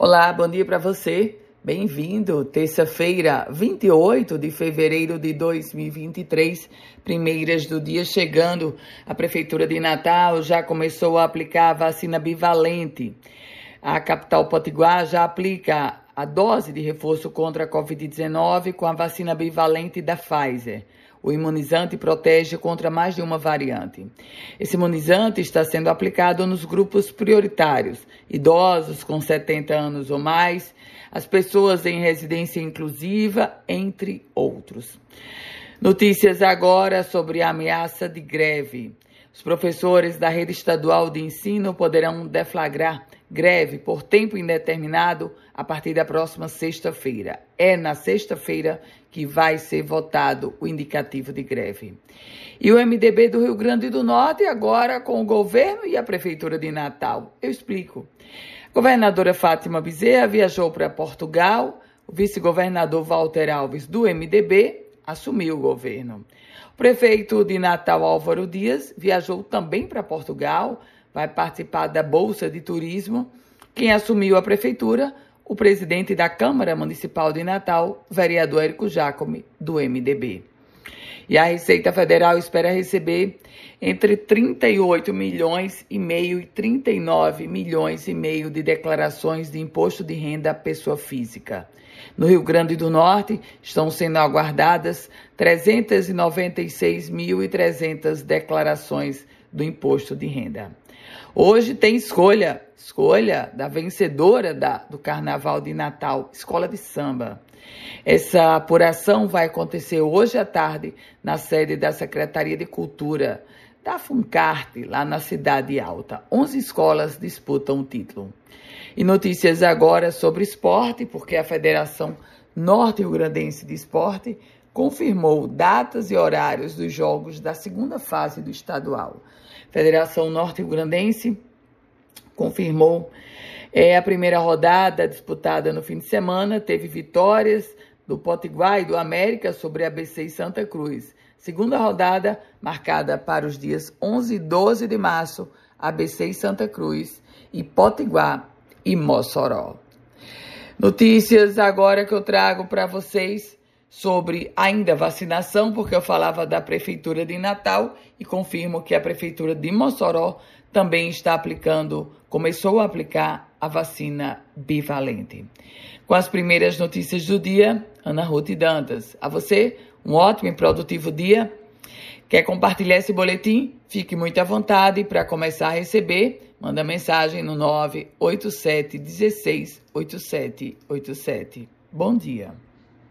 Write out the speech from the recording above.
Olá, bom dia para você. Bem-vindo. Terça-feira, 28 de fevereiro de 2023, primeiras do dia chegando. A Prefeitura de Natal já começou a aplicar a vacina bivalente. A capital Potiguar já aplica a dose de reforço contra a Covid-19 com a vacina bivalente da Pfizer. O imunizante protege contra mais de uma variante. Esse imunizante está sendo aplicado nos grupos prioritários: idosos com 70 anos ou mais, as pessoas em residência inclusiva, entre outros. Notícias agora sobre a ameaça de greve. Os professores da rede estadual de ensino poderão deflagrar greve por tempo indeterminado a partir da próxima sexta-feira. É na sexta-feira que vai ser votado o indicativo de greve. E o MDB do Rio Grande do Norte agora com o governo e a prefeitura de Natal. Eu explico. A governadora Fátima Bezerra viajou para Portugal. O vice-governador Walter Alves do MDB assumiu o governo. O prefeito de Natal Álvaro Dias viajou também para Portugal vai participar da Bolsa de Turismo. Quem assumiu a prefeitura? O presidente da Câmara Municipal de Natal, vereador Érico Jacome, do MDB. E a Receita Federal espera receber entre 38 milhões e meio e 39 milhões e meio de declarações de imposto de renda à pessoa física. No Rio Grande do Norte estão sendo aguardadas 396.300 declarações do imposto de renda. Hoje tem escolha, escolha da vencedora da, do Carnaval de Natal, Escola de Samba. Essa apuração vai acontecer hoje à tarde na sede da Secretaria de Cultura da Funcarte, lá na Cidade Alta. 11 escolas disputam o título. E notícias agora sobre esporte, porque a Federação Norte-Rio-Grandense de Esporte confirmou datas e horários dos jogos da segunda fase do estadual. Federação Norte-Rio-Grandense confirmou é, a primeira rodada disputada no fim de semana, teve vitórias do Potiguar e do América sobre a ABC e Santa Cruz. Segunda rodada, marcada para os dias 11 e 12 de março, ABC e Santa Cruz e Potiguar e Mossoró. Notícias agora que eu trago para vocês sobre ainda vacinação, porque eu falava da Prefeitura de Natal e confirmo que a Prefeitura de Mossoró também está aplicando, começou a aplicar a vacina bivalente. Com as primeiras notícias do dia, Ana Ruth Dantas. A você, um ótimo e produtivo dia. Quer compartilhar esse boletim? Fique muito à vontade para começar a receber. Manda mensagem no 987 16 8787. Bom dia.